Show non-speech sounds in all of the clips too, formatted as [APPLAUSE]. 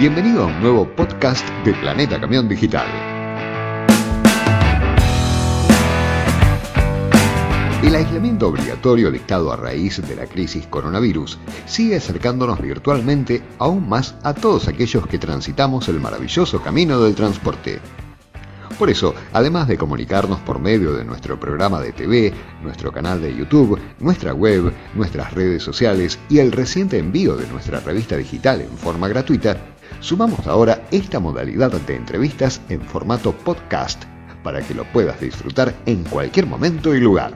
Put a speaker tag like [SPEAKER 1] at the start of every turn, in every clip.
[SPEAKER 1] Bienvenido a un nuevo podcast de Planeta Camión Digital. El aislamiento obligatorio dictado a raíz de la crisis coronavirus sigue acercándonos virtualmente aún más a todos aquellos que transitamos el maravilloso camino del transporte. Por eso, además de comunicarnos por medio de nuestro programa de TV, nuestro canal de YouTube, nuestra web, nuestras redes sociales y el reciente envío de nuestra revista digital en forma gratuita, sumamos ahora esta modalidad de entrevistas en formato podcast para que lo puedas disfrutar en cualquier momento y lugar.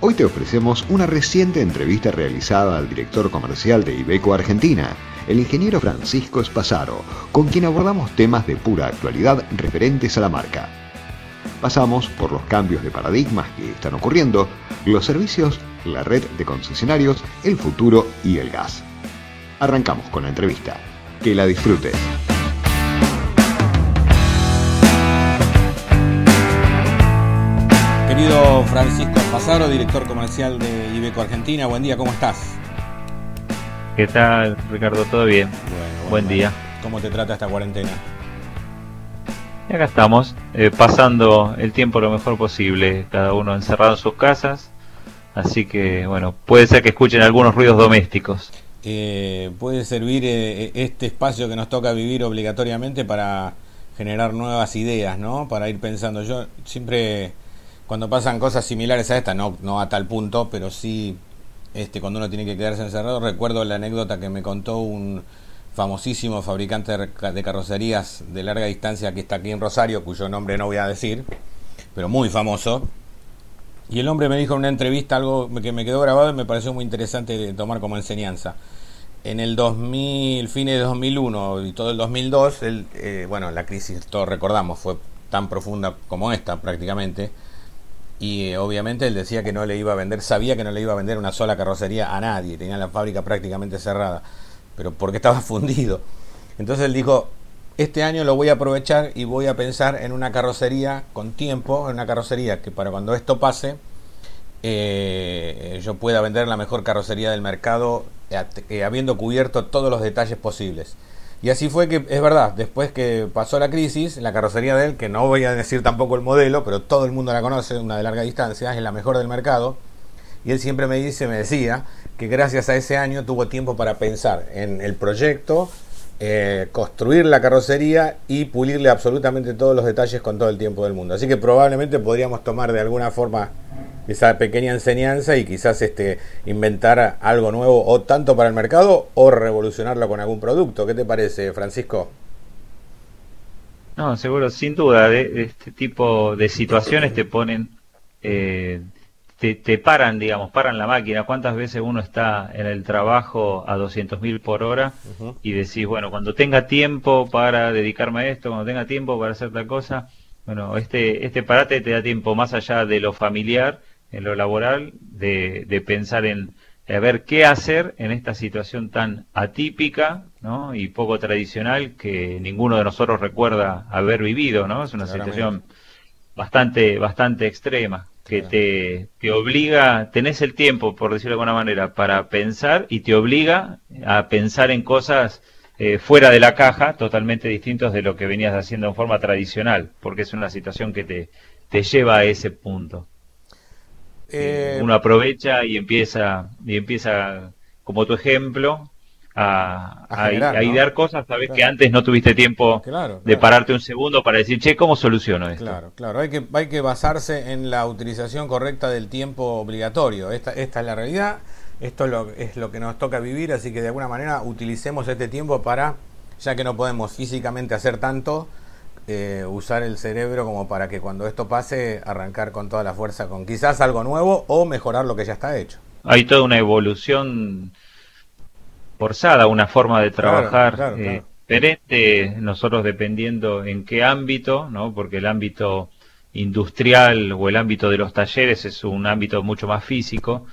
[SPEAKER 1] Hoy te ofrecemos una reciente entrevista realizada al director comercial de Ibeco Argentina, el ingeniero Francisco Espasaro, con quien abordamos temas de pura actualidad referentes a la marca. Pasamos por los cambios de paradigmas que están ocurriendo, los servicios, la red de concesionarios, el futuro y el gas. Arrancamos con la entrevista. Que la disfrutes.
[SPEAKER 2] Querido Francisco Espasaro, director comercial de Ibeco Argentina, buen día, ¿cómo estás?
[SPEAKER 3] ¿Qué tal, Ricardo? ¿Todo bien?
[SPEAKER 2] Bueno,
[SPEAKER 3] Buen día.
[SPEAKER 2] ¿Cómo te trata esta cuarentena?
[SPEAKER 3] Y acá estamos, eh, pasando el tiempo lo mejor posible, cada uno encerrado en sus casas. Así que, bueno, puede ser que escuchen algunos ruidos domésticos.
[SPEAKER 2] Eh, puede servir eh, este espacio que nos toca vivir obligatoriamente para generar nuevas ideas, ¿no? Para ir pensando. Yo siempre, cuando pasan cosas similares a esta, no, no a tal punto, pero sí este, cuando uno tiene que quedarse encerrado, recuerdo la anécdota que me contó un famosísimo fabricante de carrocerías de larga distancia que está aquí en Rosario, cuyo nombre no voy a decir, pero muy famoso. Y el hombre me dijo en una entrevista algo que me quedó grabado y me pareció muy interesante de tomar como enseñanza. En el 2000, fines de 2001 y todo el 2002, el, eh, bueno, la crisis, todos recordamos, fue tan profunda como esta prácticamente y eh, obviamente él decía que no le iba a vender, sabía que no le iba a vender una sola carrocería a nadie, tenía la fábrica prácticamente cerrada, pero porque estaba [LAUGHS] fundido. Entonces él dijo, este año lo voy a aprovechar y voy a pensar en una carrocería con tiempo, en una carrocería que para cuando esto pase, eh, yo pueda vender la mejor carrocería del mercado, eh, habiendo cubierto todos los detalles posibles. Y así fue que, es verdad, después que pasó la crisis, la carrocería de él, que no voy a decir tampoco el modelo, pero todo el mundo la conoce, una de larga distancia, es la mejor del mercado. Y él siempre me dice, me decía, que gracias a ese año tuvo tiempo para pensar en el proyecto, eh, construir la carrocería y pulirle absolutamente todos los detalles con todo el tiempo del mundo. Así que probablemente podríamos tomar de alguna forma esa pequeña enseñanza y quizás este, inventar algo nuevo o tanto para el mercado o revolucionarlo con algún producto. ¿Qué te parece, Francisco?
[SPEAKER 3] No, seguro, sin duda, de, este tipo de situaciones te ponen, eh, te, te, paran, digamos, paran la máquina. ¿Cuántas veces uno está en el trabajo a 200.000 por hora y decís, bueno, cuando tenga tiempo para dedicarme a esto, cuando tenga tiempo para hacer tal cosa, bueno, este, este parate te da tiempo más allá de lo familiar en lo laboral, de, de pensar en a ver qué hacer en esta situación tan atípica ¿no? y poco tradicional que ninguno de nosotros recuerda haber vivido, ¿no? Es una situación bastante, bastante extrema, que te, te obliga, tenés el tiempo, por decirlo de alguna manera, para pensar y te obliga a pensar en cosas eh, fuera de la caja, totalmente distintos de lo que venías haciendo en forma tradicional, porque es una situación que te, te lleva a ese punto. Eh, uno aprovecha y empieza, y empieza como tu ejemplo, a, a, generar, a, idear cosas, sabes claro. que antes no tuviste tiempo
[SPEAKER 2] claro,
[SPEAKER 3] de pararte un segundo para decir, che, ¿cómo soluciono esto?
[SPEAKER 2] Claro, claro, hay que, hay que basarse en la utilización correcta del tiempo obligatorio. Esta, esta es la realidad, esto es lo, es lo que nos toca vivir, así que de alguna manera utilicemos este tiempo para, ya que no podemos físicamente hacer tanto, eh, usar el cerebro como para que cuando esto pase arrancar con toda la fuerza con quizás algo nuevo o mejorar lo que ya está hecho.
[SPEAKER 3] Hay toda una evolución forzada, una forma de trabajar claro, claro, eh, claro. diferente, nosotros dependiendo en qué ámbito, ¿no? porque el ámbito industrial o el ámbito de los talleres es un ámbito mucho más físico,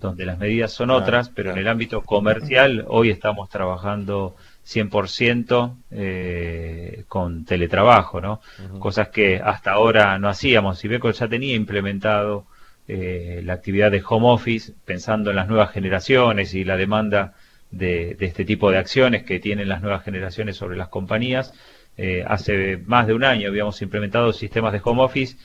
[SPEAKER 3] donde las medidas son otras, pero en el ámbito comercial hoy estamos trabajando 100% eh, con teletrabajo, ¿no? Uh -huh. Cosas que hasta ahora no hacíamos. Ibeco ya tenía implementado eh, la actividad de home office, pensando en las nuevas generaciones y la demanda de, este tipo de acciones que tienen las nuevas generaciones sobre las compañías. Eh, hace más de un año habíamos implementado sistemas de home office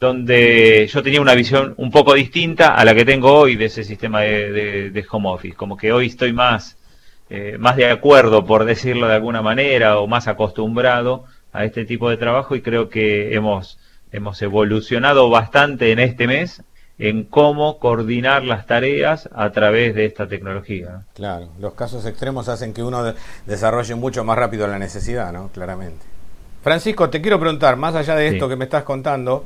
[SPEAKER 3] donde yo tenía una visión un poco distinta a la que tengo hoy de ese sistema de, home office. Como que hoy estoy más, eh, más de acuerdo, por decirlo de alguna manera, o más acostumbrado a este tipo de trabajo y creo que hemos, hemos evolucionado bastante en este mes en cómo coordinar las tareas a través de esta tecnología.
[SPEAKER 2] Claro, los casos extremos hacen que uno desarrolle mucho más rápido la necesidad, ¿no? Claramente. Francisco, te quiero preguntar, más allá de esto que me estás contando,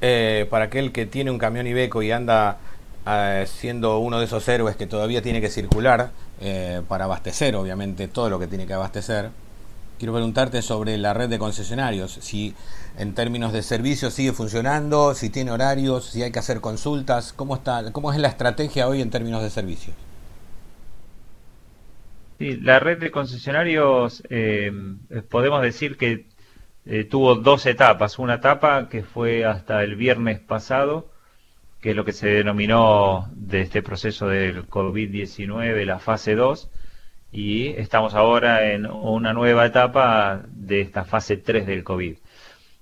[SPEAKER 2] eh, para aquel que tiene un camión Ibeco y anda eh, siendo uno de esos héroes que todavía tiene que circular eh, para abastecer, obviamente, todo lo que tiene que abastecer, quiero preguntarte sobre la red de concesionarios, si en términos de servicio sigue funcionando, si tiene horarios, si hay que hacer consultas, ¿cómo, está, cómo es la estrategia hoy en términos de servicios?
[SPEAKER 3] La red de concesionarios eh, podemos decir que eh, tuvo dos etapas. Una etapa que fue hasta el viernes pasado, que es lo que se denominó de este proceso del COVID-19, la fase 2, y estamos ahora en una nueva etapa de esta fase 3 del COVID.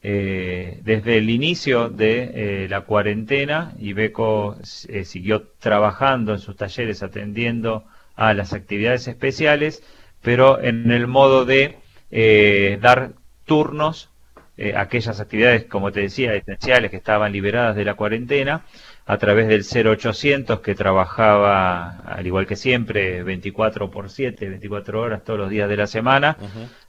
[SPEAKER 3] Eh, desde el inicio de eh, la cuarentena, Ibeco eh, siguió trabajando en sus talleres atendiendo a las actividades especiales, pero en el modo de dar turnos a aquellas actividades, como te decía, esenciales que estaban liberadas de la cuarentena, a través del 0800 que trabajaba, al igual que siempre, 24 por 7, 24 horas todos los días de la semana,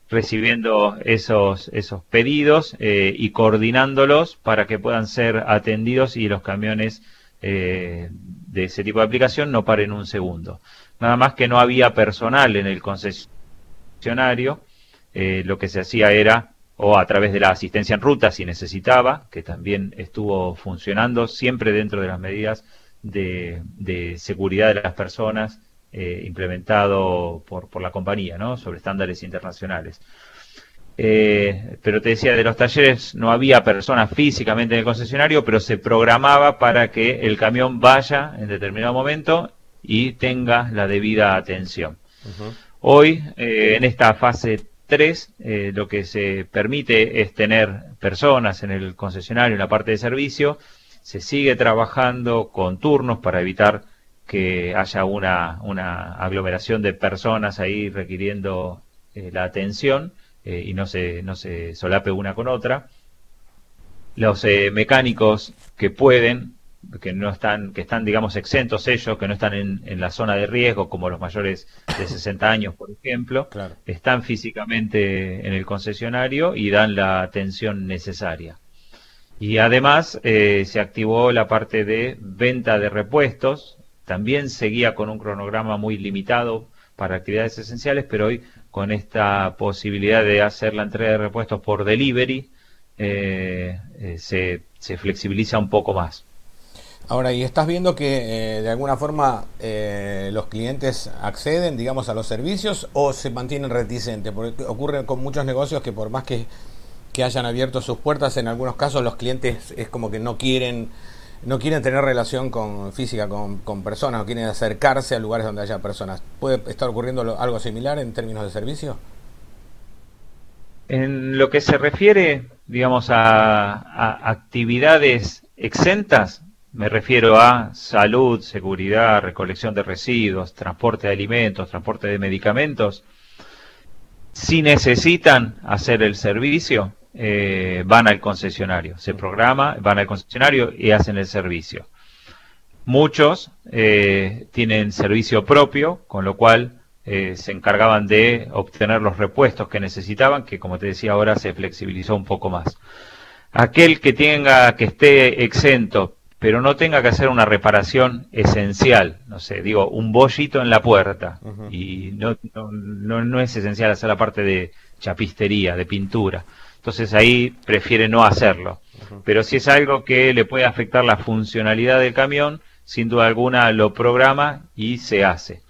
[SPEAKER 3] recibiendo esos, esos pedidos eh, y coordinándolos para que puedan ser atendidos y los camiones eh, de ese tipo de aplicación no paren un segundo. Nada más que no había personal en el concesionario, eh, lo que se hacía era o a través de la asistencia en ruta si necesitaba, que también estuvo funcionando siempre dentro de las medidas de, seguridad de las personas eh, implementado por, por, la compañía, ¿no? sobre estándares internacionales. Eh, pero te decía, de los talleres no había personas físicamente en el concesionario, pero se programaba para que el camión vaya en determinado momento y tenga la debida atención. Hoy, eh, en esta fase Tres, eh, lo que se permite es tener personas en el concesionario, en la parte de servicio. Se sigue trabajando con turnos para evitar que haya una, una aglomeración de personas ahí requiriendo eh, la atención eh, y no se, no se solape una con otra. Los mecánicos que pueden que no están, que están, digamos, exentos ellos, que no están en, en, la zona de riesgo, como los mayores de [COUGHS] 60 años, por ejemplo, están físicamente en el concesionario y dan la atención necesaria. Y además eh, se activó la parte de venta de repuestos, también seguía con un cronograma muy limitado para actividades esenciales, pero hoy con esta posibilidad de hacer la entrega de repuestos por delivery, eh, eh, se, se flexibiliza un poco más.
[SPEAKER 2] Ahora, ¿y estás viendo que eh, de alguna forma eh, los clientes acceden, digamos, a los servicios o se mantienen reticentes? Porque ocurre con muchos negocios que por más que, hayan abierto sus puertas, en algunos casos los clientes es como que no quieren no quieren tener relación con física con, con personas, no quieren acercarse a lugares donde haya personas. ¿Puede estar ocurriendo algo similar en términos de servicio?
[SPEAKER 3] En lo que se refiere, digamos, a actividades exentas, me refiero a salud, seguridad, recolección de residuos, transporte de alimentos, transporte de medicamentos. Si necesitan hacer el servicio, eh, van al concesionario. Se programa, van al concesionario y hacen el servicio. Muchos eh, tienen servicio propio, con lo cual eh, se encargaban de obtener los repuestos que necesitaban, que como te decía ahora se flexibilizó un poco más. Aquel que tenga, que esté exento, pero no tenga que hacer una reparación esencial, no sé, digo, un bollito en la puerta, y no, no, no, es esencial hacer la parte de chapistería, de pintura. Entonces ahí prefiere no hacerlo. Pero si es algo que le puede afectar la funcionalidad del camión, sin duda alguna lo programa y se hace.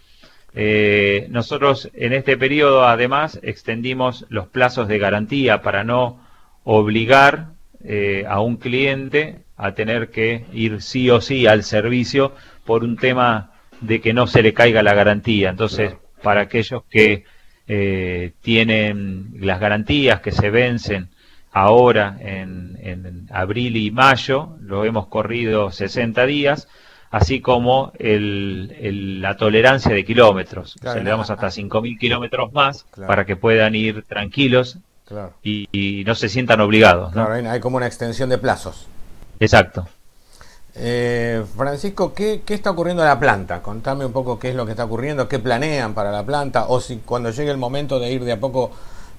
[SPEAKER 3] Eh, nosotros en este periodo además extendimos los plazos de garantía para no obligar eh, a un cliente a tener que ir sí o sí al servicio por un tema de que no se le caiga la garantía. Entonces, para aquellos que eh, tienen las garantías que se vencen ahora en, en, abril y mayo, lo hemos corrido 60 días, así como el, la tolerancia de kilómetros. le damos hasta 5.000 kilómetros más para que puedan ir tranquilos y, no se sientan obligados.
[SPEAKER 2] hay como una extensión de plazos.
[SPEAKER 3] Exacto.
[SPEAKER 2] Eh, Francisco, ¿qué, está ocurriendo en la planta? Contame un poco qué es lo que está ocurriendo, qué planean para la planta, o si cuando llegue el momento de ir de a poco,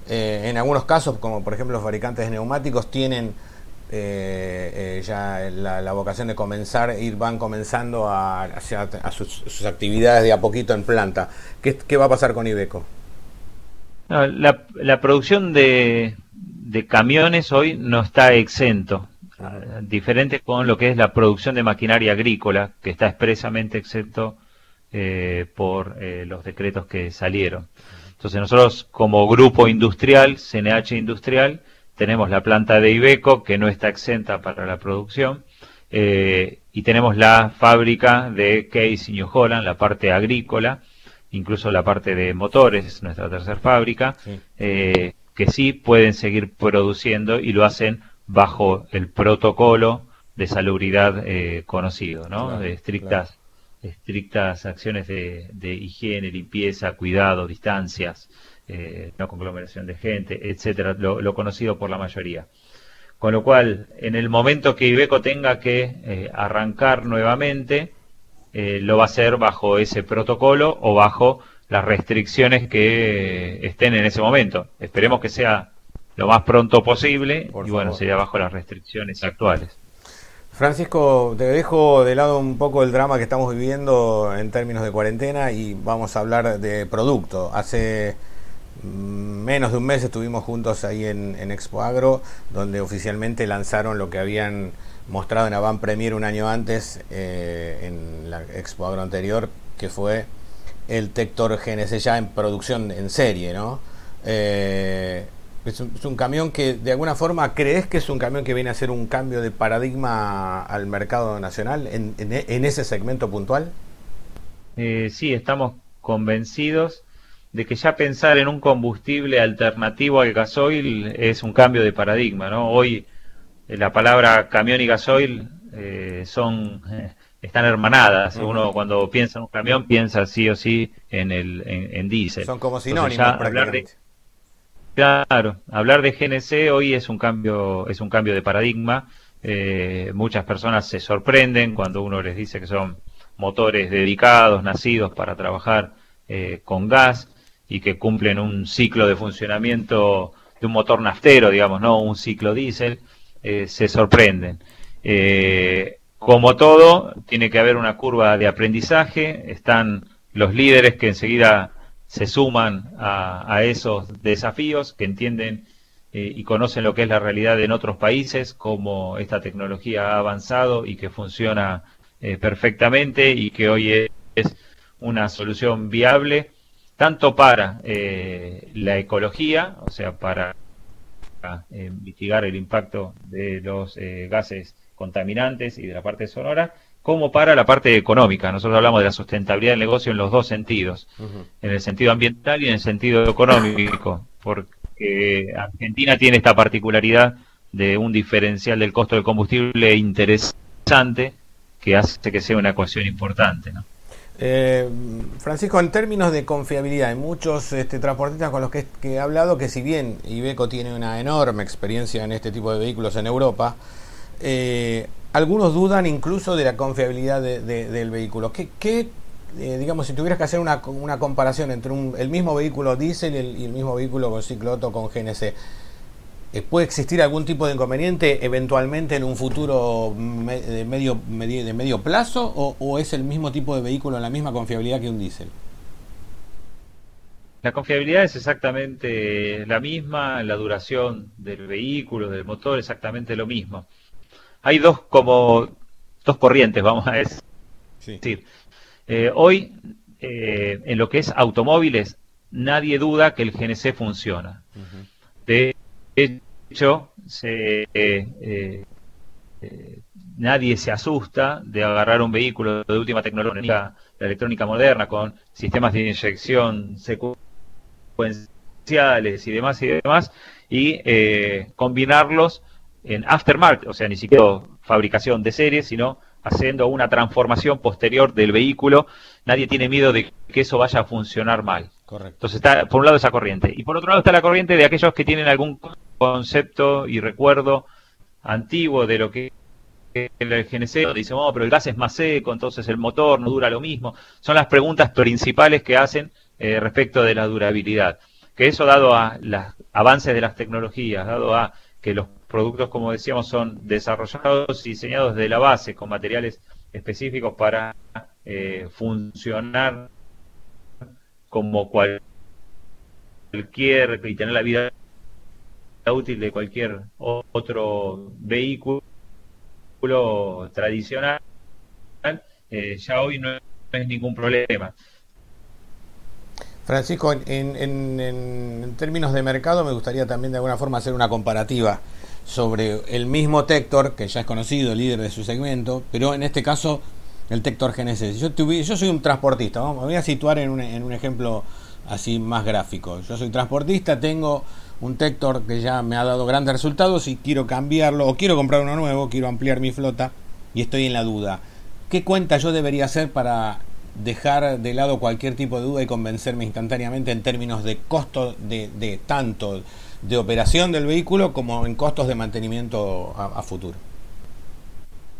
[SPEAKER 2] eh, en algunos casos, como por ejemplo los fabricantes de neumáticos, tienen eh, ya la, vocación de comenzar, ir van comenzando a, a sus, actividades de a poquito en planta. ¿Qué, va a pasar con Ibeco?
[SPEAKER 3] la, producción de camiones hoy no está exento diferente con lo que es la producción de maquinaria agrícola, que está expresamente exento eh, por eh, los decretos que salieron. Entonces nosotros como grupo industrial, CNH Industrial, tenemos la planta de Ibeco, que no está exenta para la producción, eh, y tenemos la fábrica de Case New Holland, la parte agrícola, incluso la parte de motores, nuestra tercera fábrica, que sí pueden seguir produciendo y lo hacen bajo el protocolo de salubridad eh, conocido, ¿no? de estrictas, estrictas acciones de, higiene, limpieza, cuidado, distancias, eh, no conglomeración de gente, etcétera, lo, conocido por la mayoría. Con lo cual, en el momento que Ibeco tenga que eh, arrancar nuevamente, lo va a hacer bajo ese protocolo o bajo las restricciones que estén en ese momento. Esperemos que sea lo más pronto posible y bueno, sería bajo las restricciones actuales.
[SPEAKER 2] Francisco, te dejo de lado un poco el drama que estamos viviendo en términos de cuarentena y vamos a hablar de producto. Hace mm, menos de un mes estuvimos juntos ahí en, Expo Agro, donde oficialmente lanzaron lo que habían mostrado en Avant Premier un año antes, eh, en la Expo Agro anterior, que fue el Tector GNC ya en producción en serie, ¿no? Eh, es un, camión que de alguna forma crees que es un camión que viene a hacer un cambio de paradigma al mercado nacional en, ese segmento puntual.
[SPEAKER 3] Eh, sí, estamos convencidos de que ya pensar en un combustible alternativo al gasoil es un cambio de paradigma, ¿no? Hoy eh, la palabra camión y gasoil eh, son están hermanadas. Uno cuando piensa en un camión piensa sí o sí en el en, diésel.
[SPEAKER 2] Son como sinónimos.
[SPEAKER 3] hablar de, Claro, hablar de GNC hoy es un cambio, es un cambio de paradigma. Eh, muchas personas se sorprenden cuando uno les dice que son motores dedicados, nacidos para trabajar eh, con gas y que cumplen un ciclo de funcionamiento de un motor naftero, digamos, no un ciclo diésel, eh, se sorprenden. como todo, tiene que haber una curva de aprendizaje, están los líderes que enseguida se suman a, esos desafíos, que entienden eh, y conocen lo que es la realidad en otros países, cómo esta tecnología ha avanzado y que funciona eh, perfectamente y que hoy es, una solución viable tanto para eh, la ecología, o sea, para mitigar el impacto de los gases contaminantes y de la parte sonora, como para la parte económica. Nosotros hablamos de la sustentabilidad del negocio en los dos sentidos, en el sentido ambiental y en el sentido económico, porque Argentina tiene esta particularidad de un diferencial del costo del combustible interesante que hace que sea una ecuación importante.
[SPEAKER 2] Eh, Francisco, en términos de confiabilidad, hay muchos este, transportistas con los que, que, he hablado que si bien Ibeco tiene una enorme experiencia en este tipo de vehículos en Europa, eh, algunos dudan incluso de la confiabilidad del vehículo. ¿Qué, eh, digamos, si tuvieras que hacer una, una comparación entre el mismo vehículo diésel y el, mismo vehículo con ciclo con GNC, ¿puede existir algún tipo de inconveniente eventualmente en un futuro de, medio, de medio plazo o, es el mismo tipo de vehículo, la misma confiabilidad que un diésel?
[SPEAKER 3] La confiabilidad es exactamente la misma, la duración del vehículo, del motor, exactamente lo mismo hay dos como dos corrientes, vamos a decir. Eh, hoy, eh, en lo que es automóviles, nadie duda que el GNC funciona. De hecho, se, eh, nadie se asusta de agarrar un vehículo de última tecnología, la electrónica moderna, con sistemas de inyección secuenciales y demás y demás, y eh, combinarlos en aftermarket, o sea, ni siquiera fabricación de serie, sino haciendo una transformación posterior del vehículo. Nadie tiene miedo de que eso vaya a funcionar mal.
[SPEAKER 2] Correcto.
[SPEAKER 3] Entonces está por un lado esa corriente y por otro lado está la corriente de aquellos que tienen algún concepto y recuerdo antiguo de lo que el GNC dice, oh, pero el gas es más seco, entonces el motor no dura lo mismo. Son las preguntas principales que hacen eh, respecto de la durabilidad. Que eso dado a los avances de las tecnologías, dado a que los productos, como decíamos, son desarrollados y diseñados de la base con materiales específicos para eh, funcionar como cualquier y tener la vida útil de cualquier otro vehículo tradicional, eh, ya hoy no es ningún problema.
[SPEAKER 2] Francisco, en, en, términos de mercado me gustaría también de alguna forma hacer una comparativa sobre el mismo Tector, que ya es conocido, líder de su segmento, pero en este caso el Tector Genesis. Yo, yo soy un transportista, me voy a situar en un, en un ejemplo así más gráfico. Yo soy transportista, tengo un Tector que ya me ha dado grandes resultados y quiero cambiarlo o quiero comprar uno nuevo, quiero ampliar mi flota y estoy en la duda. ¿Qué cuenta yo debería hacer para dejar de lado cualquier tipo de duda y convencerme instantáneamente en términos de costo de, de tanto de operación del vehículo como en costos de mantenimiento a, futuro.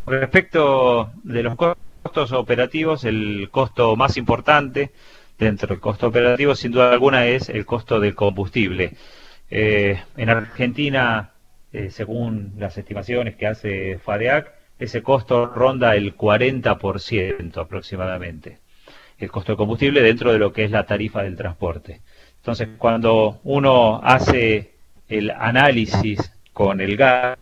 [SPEAKER 3] Respecto de los costos operativos, el costo más importante dentro del costo operativo, sin duda alguna, es el costo del combustible. Eh, en Argentina, eh, según las estimaciones que hace FADEAC, ese costo ronda el 40% aproximadamente. El costo de combustible dentro de lo que es la tarifa del transporte. Entonces, cuando uno hace el análisis con el gas,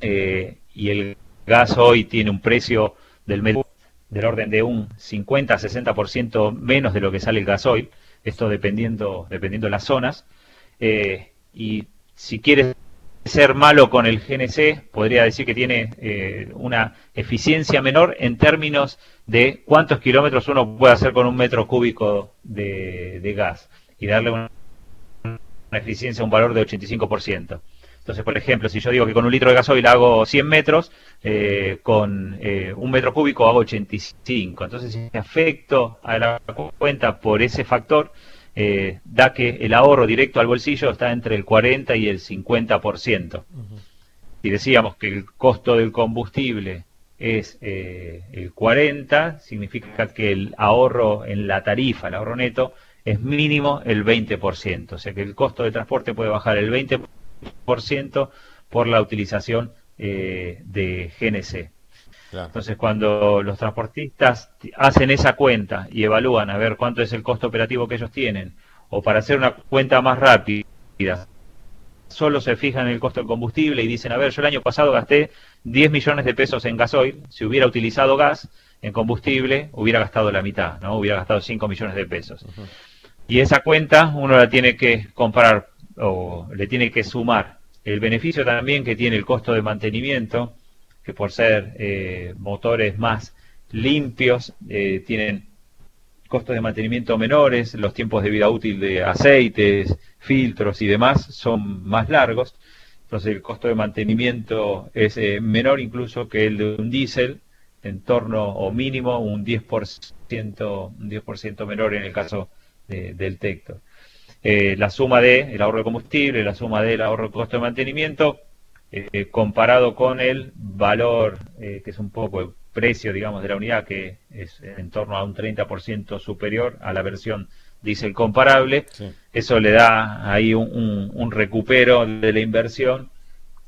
[SPEAKER 3] eh, y el gas hoy tiene un precio del, del orden de un 50-60% menos de lo que sale el gasoil, esto dependiendo, dependiendo de las zonas, eh, y si quieres ser malo con el GNC, podría decir que tiene eh, una eficiencia menor en términos de cuántos kilómetros uno puede hacer con un metro cúbico de, gas y darle una, eficiencia, un valor de 85%. Entonces, por ejemplo, si yo digo que con un litro de gasoil hago 100 metros, eh, con eh, un metro cúbico hago 85. Entonces, si afecto a la cuenta por ese factor, eh, da que el ahorro directo al bolsillo está entre el 40 y el 50%. Si decíamos que el costo del combustible es el 40, significa que el ahorro en la tarifa, el ahorro neto, es mínimo el 20%. O sea que el costo de transporte puede bajar el 20% por la utilización eh, de GNC. Entonces, cuando los transportistas hacen esa cuenta y evalúan a ver cuánto es el costo operativo que ellos tienen, o para hacer una cuenta más rápida, solo se fijan en el costo del combustible y dicen, a ver, yo el año pasado gasté 10 millones de pesos en gasoil, si hubiera utilizado gas en combustible, hubiera gastado la mitad, ¿no? Hubiera gastado 5 millones de pesos. Y esa cuenta uno la tiene que comparar o le tiene que sumar el beneficio también que tiene el costo de mantenimiento, que por ser eh, motores más limpios eh, tienen costos de mantenimiento menores, los tiempos de vida útil de aceites, filtros y demás son más largos, entonces el costo de mantenimiento es eh, menor incluso que el de un diésel, en torno o mínimo un 10%, un 10 menor en el caso del Tector. la suma de el ahorro de combustible, la suma del ahorro de costo de mantenimiento, eh, comparado con el valor, eh, que es un poco el precio, digamos, de la unidad, que es en torno a un 30% superior a la versión diésel comparable, eso le da ahí un, recupero de la inversión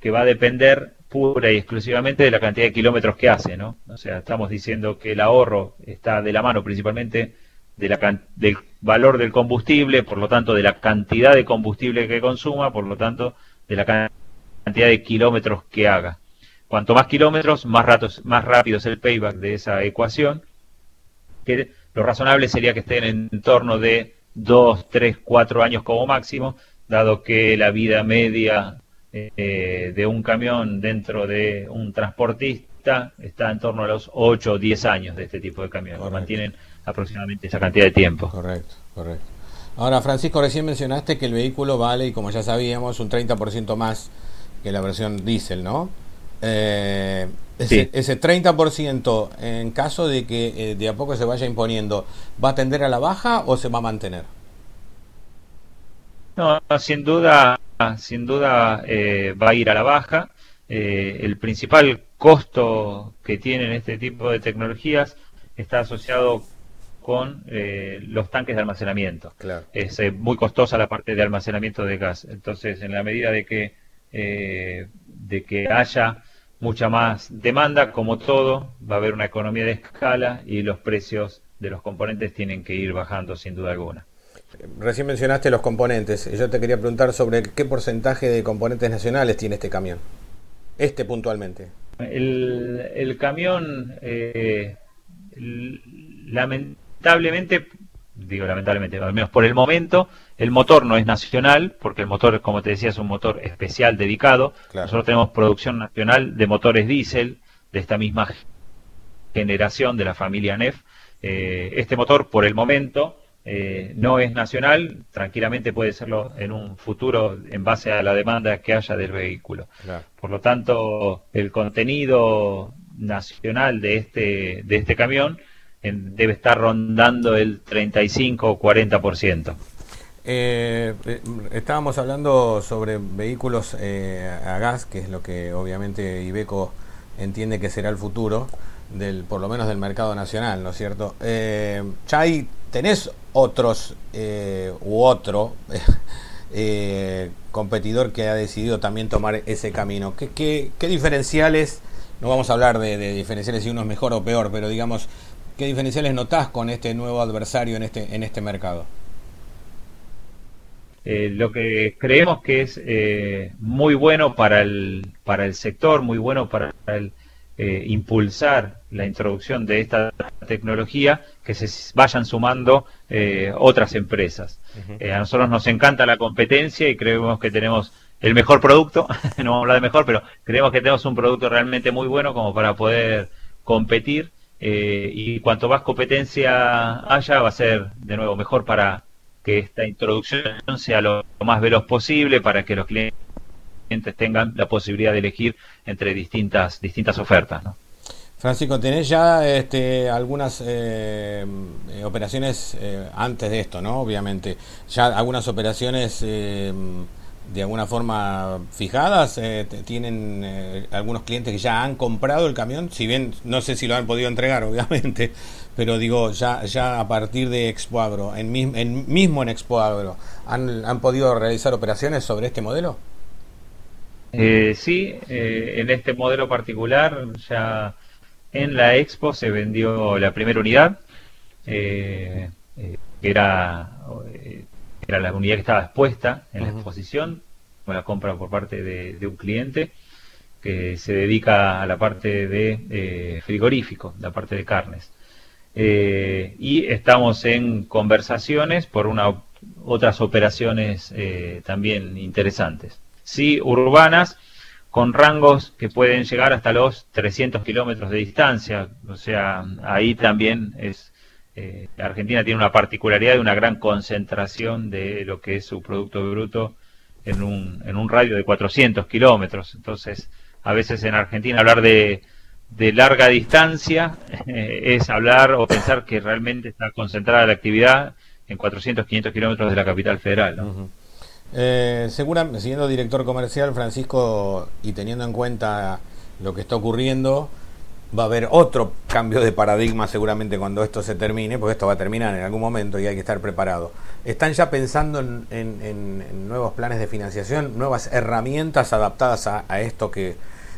[SPEAKER 3] que va a depender pura y exclusivamente de la cantidad de kilómetros que hace, ¿no? O sea, estamos diciendo que el ahorro está de la mano principalmente de la, del valor del combustible, por lo tanto de la cantidad de combustible que consuma, por lo tanto de la cantidad de kilómetros que haga. Cuanto más kilómetros, más, ratos, más rápido es el payback de esa ecuación. Que lo razonable sería que estén en torno de 2, 3, 4 años como máximo, dado que la vida media eh, de un camión dentro de un transportista está en torno a los 8 o 10 años de este tipo de camiones, mantienen aproximadamente esa cantidad de tiempo.
[SPEAKER 2] Correcto, correcto. Ahora, Francisco, recién mencionaste que el vehículo vale, y como ya sabíamos, un 30% más que la versión diésel, ¿no? Eh, ese, ese 30%, en caso de que eh, de a poco se vaya imponiendo, ¿va a tender a la baja o se va a mantener?
[SPEAKER 3] No, sin duda, sin duda eh, va a ir a la baja. Eh, el principal costo que tienen este tipo de tecnologías está asociado con eh, los tanques de almacenamiento. Es muy costosa la parte de almacenamiento de gas. Entonces, en la medida de que de que haya mucha más demanda, como todo, va a haber una economía de escala y los precios de los componentes tienen que ir bajando sin duda alguna.
[SPEAKER 2] Recién mencionaste los componentes. Yo te quería preguntar sobre qué porcentaje de componentes nacionales tiene este camión. Este puntualmente.
[SPEAKER 3] El, camión, eh, lamentablemente, digo lamentablemente, al menos por el momento, el motor no es nacional, porque el motor, como te decía, es un motor especial dedicado. Nosotros tenemos producción nacional de motores diésel de esta misma generación de la familia NEF. Eh, este motor, por el momento, eh, no es nacional, tranquilamente puede serlo en un futuro en base a la demanda que haya del vehículo. Por lo tanto, el contenido nacional de este, de este camión debe estar rondando el 35 o 40%.
[SPEAKER 2] Eh, eh, estábamos hablando sobre vehículos eh, a gas, que es lo que obviamente Ibeco entiende que será el futuro del, por lo menos del mercado nacional, ¿no es cierto? Eh, Chay, ¿tenés otros eh, u otro [LAUGHS] competidor que ha decidido también tomar ese camino? ¿Qué, qué, diferenciales, no vamos a hablar de, diferenciales si uno es mejor o peor, pero digamos, ¿qué diferenciales notás con este nuevo adversario en este, en este mercado?
[SPEAKER 3] lo que creemos que es muy bueno para el, para el sector, muy bueno para el, eh, impulsar la introducción de esta tecnología, que se vayan sumando eh, otras empresas. Eh, a nosotros nos encanta la competencia y creemos que tenemos el mejor producto, [LAUGHS] no vamos a hablar de mejor, pero creemos que tenemos un producto realmente muy bueno como para poder competir y cuanto más competencia haya va a ser de nuevo mejor para que esta introducción sea lo más veloz posible, para que los clientes tengan la posibilidad de elegir entre distintas, distintas ofertas. ¿no?
[SPEAKER 2] Francisco, ¿tenés ya este, algunas eh, eh, operaciones eh, antes de esto, ¿no? Obviamente, ya algunas operaciones de alguna forma fijadas, tienen algunos clientes que ya han comprado el camión, si bien no sé si lo han podido entregar, [LAUGHS] obviamente, pero digo, ya, ya a partir de Expo en, en, mismo en Expo ¿han, ¿han podido realizar operaciones sobre este modelo?
[SPEAKER 3] Eh, sí, eh, en este modelo particular ya en la expo se vendió la primera unidad, eh, eh era, eh, era la unidad que estaba expuesta en la exposición, con la compra por parte de, un cliente que se dedica a la parte de frigorífico, la parte de carnes. y estamos en conversaciones por una, otras operaciones también interesantes sí urbanas, con rangos que pueden llegar hasta los 300 kilómetros de distancia. O sea, ahí también es. Eh, Argentina tiene una particularidad de una gran concentración de lo que es su Producto Bruto en un, en un radio de 400 kilómetros. Entonces, a veces en Argentina hablar de, de larga distancia eh, es hablar o pensar que realmente está concentrada la actividad en 400, 500 kilómetros de la capital federal. ¿no?
[SPEAKER 2] Eh, seguramente, siendo director comercial, Francisco, y teniendo en cuenta lo que está ocurriendo, va a haber otro cambio de paradigma seguramente cuando esto se termine, porque esto va a terminar en algún momento y hay que estar preparado. ¿Están ya pensando en, nuevos planes de financiación, nuevas herramientas adaptadas a, esto que,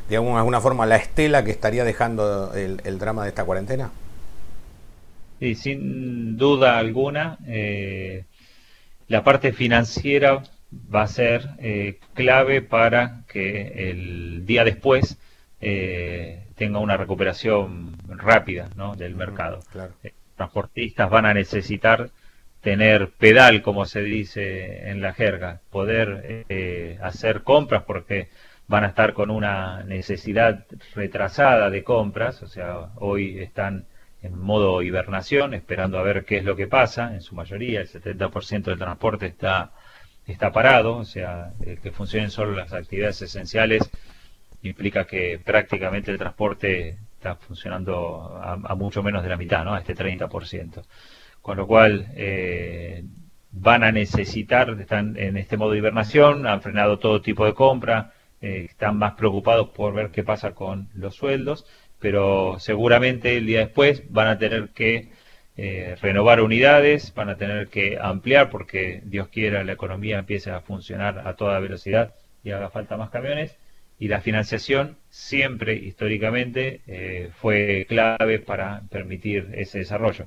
[SPEAKER 2] de alguna, forma, la estela que estaría dejando el, drama de esta cuarentena?
[SPEAKER 3] Sí, sin duda alguna. Eh, la parte financiera va a ser eh, clave para que el día después eh, tenga una recuperación rápida del mercado. Claro. Eh, transportistas van a necesitar tener pedal, como se dice en la jerga, poder eh, hacer compras porque van a estar con una necesidad retrasada de compras, o sea, hoy están en modo hibernación, esperando a ver qué es lo que pasa, en su mayoría el 70% del transporte está, está parado, o sea, que funcionen solo las actividades esenciales implica que prácticamente el transporte está funcionando a, mucho menos de la mitad, ¿no? A este 30%. Con lo cual, eh, van a necesitar, están en este modo de hibernación, han frenado todo tipo de compra, eh, están más preocupados por ver qué pasa con los sueldos, pero seguramente el día después van a tener que eh, renovar unidades, van a tener que ampliar porque Dios quiera la economía empiece a funcionar a toda velocidad y haga falta más camiones y la financiación siempre históricamente eh, fue clave para permitir ese desarrollo.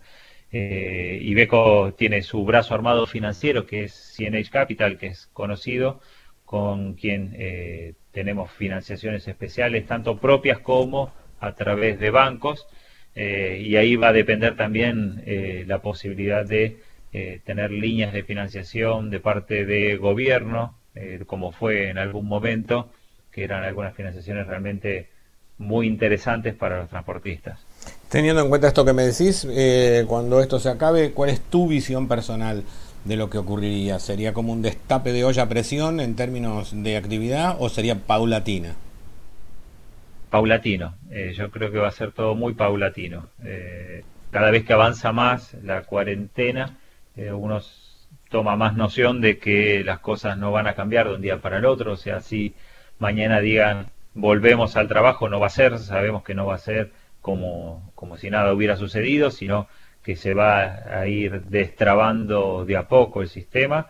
[SPEAKER 3] Eh, Ibeco tiene su brazo armado financiero que es CNH Capital, que es conocido, con quien eh, tenemos financiaciones especiales, tanto propias como a través de bancos, eh, y ahí va a depender también la posibilidad de tener líneas de financiación de parte de gobierno, como fue en algún momento, que eran algunas financiaciones realmente muy interesantes para los transportistas.
[SPEAKER 2] Teniendo en cuenta esto que me decís, eh, cuando esto se acabe, ¿cuál es tu visión personal de lo que ocurriría? ¿Sería como un destape de olla a presión en términos de actividad o sería paulatina?
[SPEAKER 3] Paulatino, eh, yo creo que va a ser todo muy paulatino. Eh, cada vez que avanza más la cuarentena, uno toma más noción de que las cosas no van a cambiar de un día para el otro, o sea, si mañana digan volvemos al trabajo, no va a ser, sabemos que no va a ser como, como si nada hubiera sucedido, sino que se va a ir destrabando de a poco el sistema,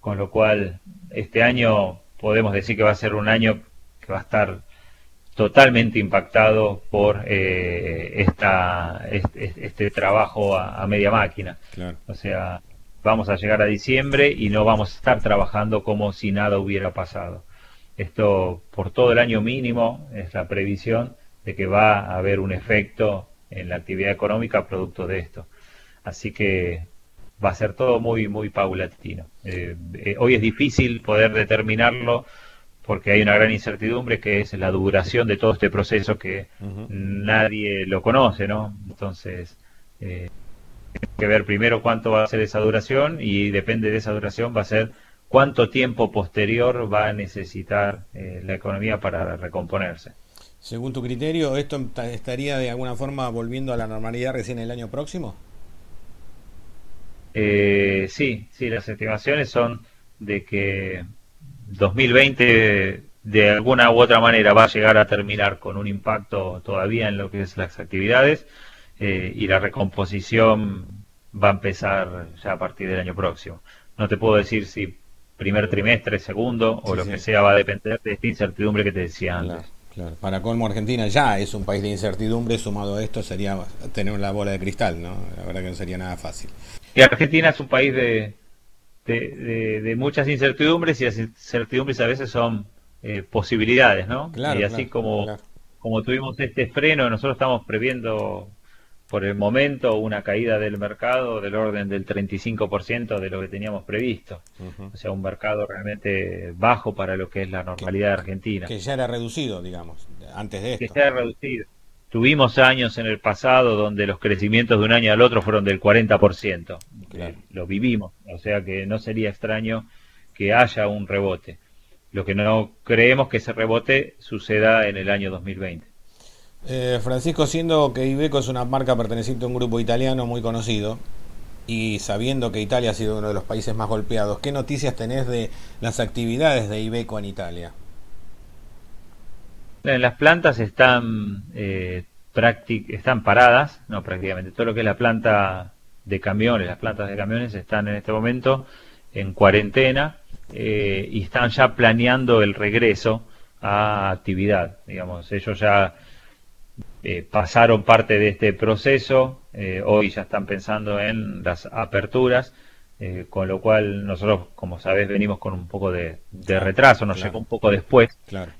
[SPEAKER 3] con lo cual este año podemos decir que va a ser un año que va a estar totalmente impactado por eh, esta, este, este trabajo a, media máquina. O sea, vamos a llegar a diciembre y no vamos a estar trabajando como si nada hubiera pasado. Esto por todo el año mínimo es la previsión de que va a haber un efecto en la actividad económica producto de esto. Así que va a ser todo muy, muy paulatino. Eh, eh, hoy es difícil poder determinarlo porque hay una gran incertidumbre que es la duración de todo este proceso que nadie lo conoce, ¿no? Entonces, eh, hay que ver primero cuánto va a ser esa duración y depende de esa duración va a ser cuánto tiempo posterior va a necesitar eh, la economía para recomponerse.
[SPEAKER 2] Según tu criterio, ¿esto estaría de alguna forma volviendo a la normalidad recién el año próximo?
[SPEAKER 3] Eh, sí, sí, las estimaciones son de que 2020 de alguna u otra manera va a llegar a terminar con un impacto todavía en lo que es las actividades eh, y la recomposición va a empezar ya a partir del año próximo. No te puedo decir si primer trimestre, segundo, o lo que sea, va a depender de esta incertidumbre que te decía antes.
[SPEAKER 2] Claro, Para colmo, Argentina ya es un país de incertidumbre, sumado a esto sería tener la bola de cristal, ¿no? La verdad que no sería nada fácil.
[SPEAKER 3] Y Argentina es un país de, de, muchas incertidumbres y las incertidumbres a veces son eh, posibilidades, ¿no? y así como, como tuvimos este freno, nosotros estamos previendo por el momento una caída del mercado del orden del 35% de lo que teníamos previsto. O sea, un mercado realmente bajo para lo que es la normalidad de Argentina.
[SPEAKER 2] Que ya era reducido, digamos, antes de esto.
[SPEAKER 3] Que ya era reducido. Tuvimos años en el pasado donde los crecimientos de un año al otro fueron del 40%. Lo vivimos, o sea que no sería extraño que haya un rebote. Lo que no creemos que ese rebote suceda en el año 2020.
[SPEAKER 2] Eh, Francisco, siendo que Ibeco es una marca perteneciente a un grupo italiano muy conocido y sabiendo que Italia ha sido uno de los países más golpeados, ¿qué noticias tenés de las actividades de Ibeco en Italia?
[SPEAKER 3] Las plantas están, eh, están paradas, no prácticamente, todo lo que es la planta de camiones, las plantas de camiones están en este momento en cuarentena eh, y están ya planeando el regreso a actividad. Digamos, ellos ya eh, pasaron parte de este proceso, eh, hoy ya están pensando en las aperturas, eh, con lo cual nosotros, como sabes, venimos con un poco de, retraso, nos llegó un poco después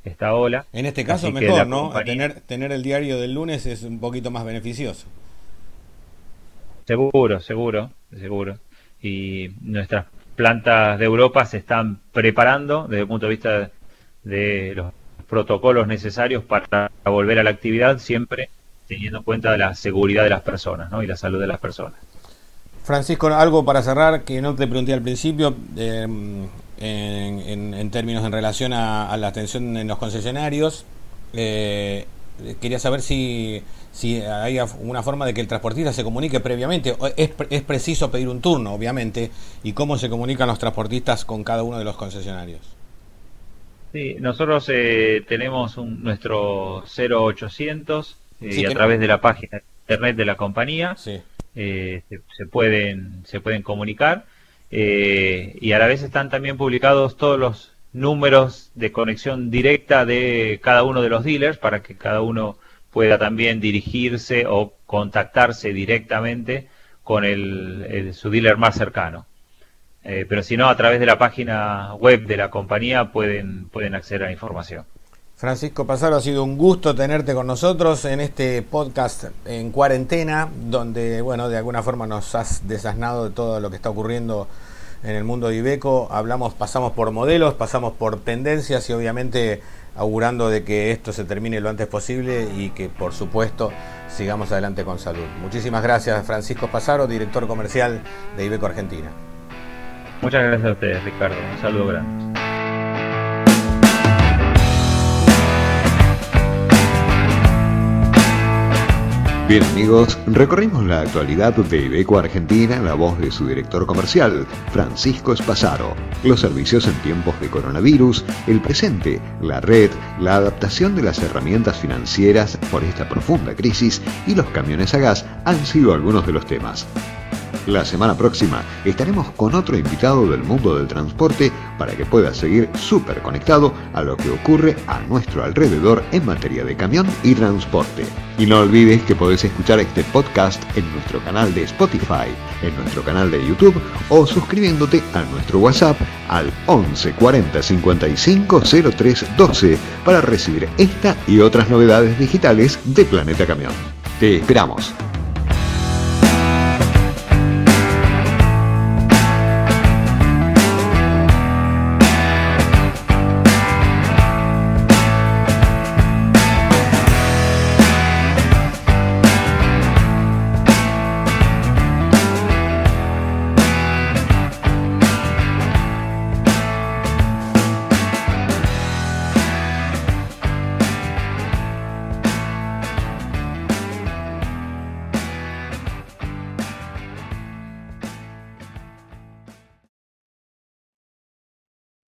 [SPEAKER 3] esta ola.
[SPEAKER 2] En este caso mejor, ¿no? Tener, tener el diario del lunes es un poquito más beneficioso.
[SPEAKER 3] Seguro, seguro, seguro. y nuestras plantas de Europa se están preparando desde el punto de vista de los protocolos necesarios para volver a la actividad, siempre teniendo en cuenta la seguridad de las personas ¿no? y la salud de las personas.
[SPEAKER 2] Francisco, algo para cerrar que no te pregunté al principio, eh, en, términos en relación a, la atención en los concesionarios. Eh, quería saber si, si hay una forma de que el transportista se comunique previamente. Es, es preciso pedir un turno, obviamente, y cómo se comunican los transportistas con cada uno de los concesionarios.
[SPEAKER 3] Sí, nosotros eh, tenemos un, nuestro 0800 y a través de la página internet de la compañía. Sí eh, se, pueden, se pueden comunicar. Eh, y a la vez están también publicados todos los números de conexión directa de cada uno de los dealers para que cada uno pueda también dirigirse o contactarse directamente con el, su dealer más cercano. Eh, pero si no, a través de la página web de la compañía pueden, pueden acceder a la información.
[SPEAKER 2] Francisco Pasaro, ha sido un gusto tenerte con nosotros en este podcast en cuarentena, donde, bueno, de alguna forma nos has desasnado de todo lo que está ocurriendo en el mundo de Ibeco. Hablamos, pasamos por modelos, pasamos por tendencias y obviamente augurando de que esto se termine lo antes posible y que, por supuesto, sigamos adelante con salud. Muchísimas gracias, Francisco Pasaro, director comercial de Ibeco Argentina.
[SPEAKER 3] Muchas gracias a ustedes, Ricardo. Un saludo grande.
[SPEAKER 1] Bien amigos, recorrimos la actualidad de Ibeco Argentina la voz de su director comercial, Francisco Espasaro, los servicios en tiempos de coronavirus, el presente, la red, la adaptación de las herramientas financieras por esta profunda crisis y los camiones a gas han sido algunos de los temas. La semana próxima estaremos con otro invitado del mundo del transporte para que pueda seguir súper conectado a lo que ocurre a nuestro alrededor en materia de camión y transporte. Y no olvides que podés escuchar este podcast en nuestro canal de Spotify, en nuestro canal de YouTube o suscribiéndote a nuestro WhatsApp al 11 40 55 03 12 para recibir esta y otras novedades digitales de Planeta Camión. Te esperamos.